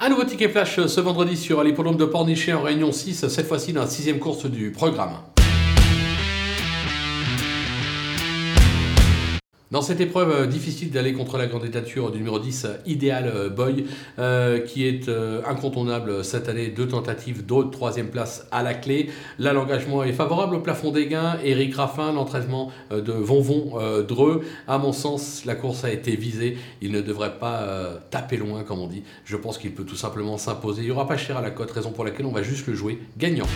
Un nouveau ticket flash ce vendredi sur l'hippodrome de Pornichet en Réunion 6, cette fois-ci dans la sixième course du programme. Dans cette épreuve euh, difficile d'aller contre la candidature du numéro 10, Ideal euh, Boy, euh, qui est incontournable cette année, deux tentatives d'autres troisième place à la clé. Là, l'engagement est favorable au plafond des gains. Eric Raffin, l'entraînement de Vonvon Dreux. À mon sens, la course a été visée. Il ne devrait pas taper loin, comme on dit. Je pense qu'il peut tout simplement s'imposer. Il n'y aura pas cher à la cote, raison pour laquelle on va juste le jouer gagnant.